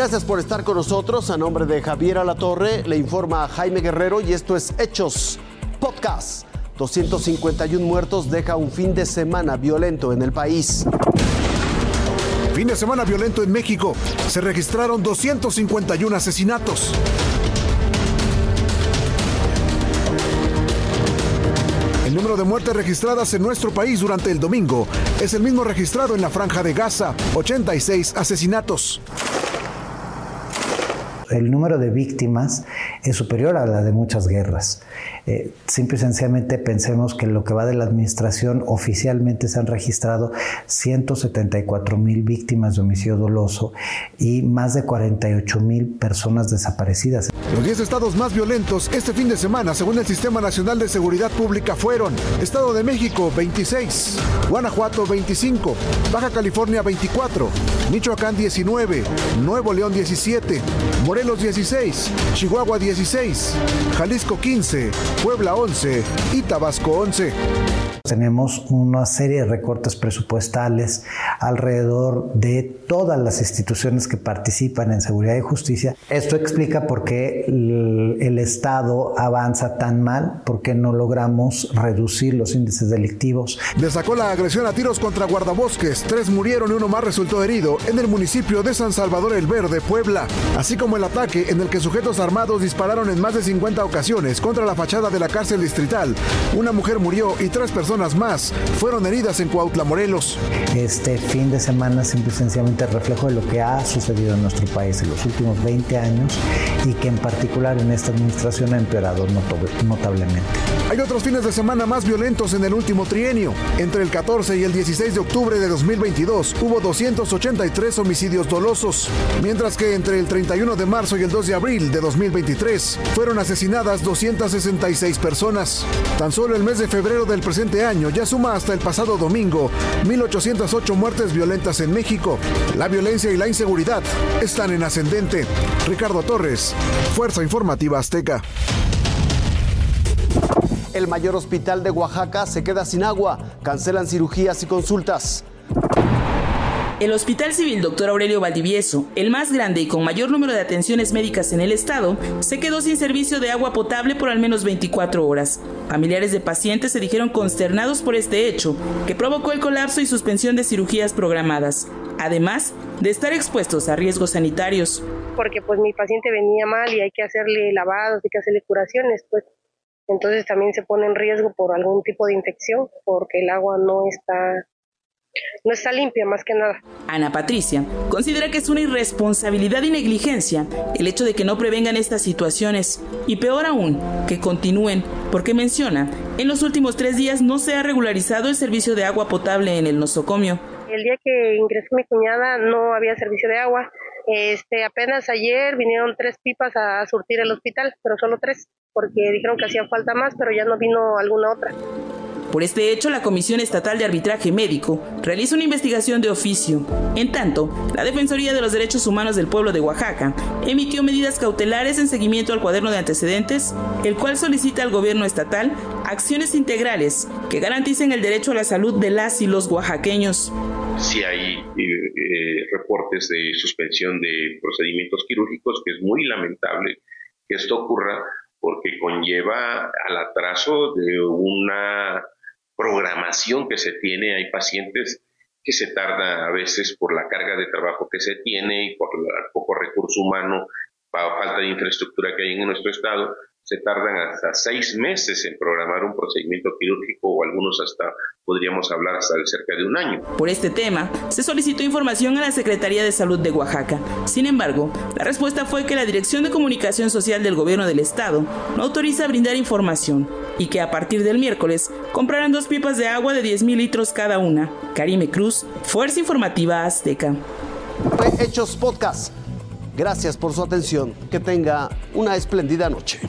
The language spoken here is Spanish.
Gracias por estar con nosotros. A nombre de Javier Alatorre, le informa Jaime Guerrero y esto es Hechos Podcast. 251 muertos deja un fin de semana violento en el país. Fin de semana violento en México. Se registraron 251 asesinatos. El número de muertes registradas en nuestro país durante el domingo es el mismo registrado en la franja de Gaza, 86 asesinatos el número de víctimas es superior a la de muchas guerras. Eh, simple y sencillamente pensemos que lo que va de la administración oficialmente se han registrado 174 mil víctimas de homicidio doloso y más de 48 mil personas desaparecidas. Los 10 estados más violentos este fin de semana, según el Sistema Nacional de Seguridad Pública, fueron Estado de México 26, Guanajuato 25, Baja California 24, Michoacán 19, Nuevo León 17, Morelos 16, Chihuahua 16, Jalisco 15, Puebla 11 y Tabasco 11. Tenemos una serie de recortes presupuestales alrededor de todas las instituciones que participan en seguridad y justicia. Esto explica por qué el, Estado avanza tan mal, por qué no logramos reducir los índices delictivos. Destacó la agresión a tiros contra guardabosques. Tres murieron y uno más resultó herido en el municipio de San Salvador el Verde, Puebla, así como el ataque en el que sujetos armados dispararon en más de 50 ocasiones contra la fachada de la cárcel distrital. Una mujer murió y tres personas más fueron heridas en Cuautla, Morelos. Este fin de semana simple y sencillamente reflejo de lo que ha sucedido en nuestro país en los últimos 20 años y que en particular en esta administración ha empeorado notablemente. Hay otros fines de semana más violentos en el último trienio. Entre el 14 y el 16 de octubre de 2022 hubo 283 homicidios dolosos, mientras que entre el 31 de marzo y el 2 de abril de 2023 fueron asesinadas 266 personas. Tan solo el mes de febrero del presente año ya suma hasta el pasado domingo 1.808 muertes violentas en México. La violencia y la inseguridad están en ascendente. Ricardo Torres, Fuerza Informativa Azteca. El mayor hospital de Oaxaca se queda sin agua, cancelan cirugías y consultas. El Hospital Civil Dr. Aurelio Valdivieso, el más grande y con mayor número de atenciones médicas en el estado, se quedó sin servicio de agua potable por al menos 24 horas. Familiares de pacientes se dijeron consternados por este hecho, que provocó el colapso y suspensión de cirugías programadas, además de estar expuestos a riesgos sanitarios. Porque pues mi paciente venía mal y hay que hacerle lavados, hay que hacerle curaciones, pues entonces también se pone en riesgo por algún tipo de infección, porque el agua no está no está limpia más que nada. Ana Patricia considera que es una irresponsabilidad y negligencia el hecho de que no prevengan estas situaciones y peor aún, que continúen, porque menciona, en los últimos tres días no se ha regularizado el servicio de agua potable en el nosocomio. El día que ingresó mi cuñada no había servicio de agua. Este, apenas ayer vinieron tres pipas a surtir el hospital, pero solo tres, porque dijeron que hacía falta más, pero ya no vino alguna otra. Por este hecho, la Comisión Estatal de Arbitraje Médico realiza una investigación de oficio. En tanto, la Defensoría de los Derechos Humanos del Pueblo de Oaxaca emitió medidas cautelares en seguimiento al cuaderno de antecedentes, el cual solicita al gobierno estatal acciones integrales que garanticen el derecho a la salud de las y los oaxaqueños. Si hay eh, eh, reportes de suspensión de procedimientos quirúrgicos, que es muy lamentable que esto ocurra porque conlleva al atraso de una programación que se tiene. Hay pacientes que se tarda a veces por la carga de trabajo que se tiene y por el poco recurso humano, falta de infraestructura que hay en nuestro estado, se tardan hasta seis meses en programar un procedimiento quirúrgico o algunos hasta podríamos hablar hasta de cerca de un año. Por este tema, se solicitó información a la Secretaría de Salud de Oaxaca. Sin embargo, la respuesta fue que la Dirección de Comunicación Social del Gobierno del Estado no autoriza brindar información y que a partir del miércoles comprarán dos pipas de agua de 10 mil litros cada una. Karime Cruz, Fuerza Informativa Azteca. Hechos Podcast. Gracias por su atención. Que tenga una espléndida noche.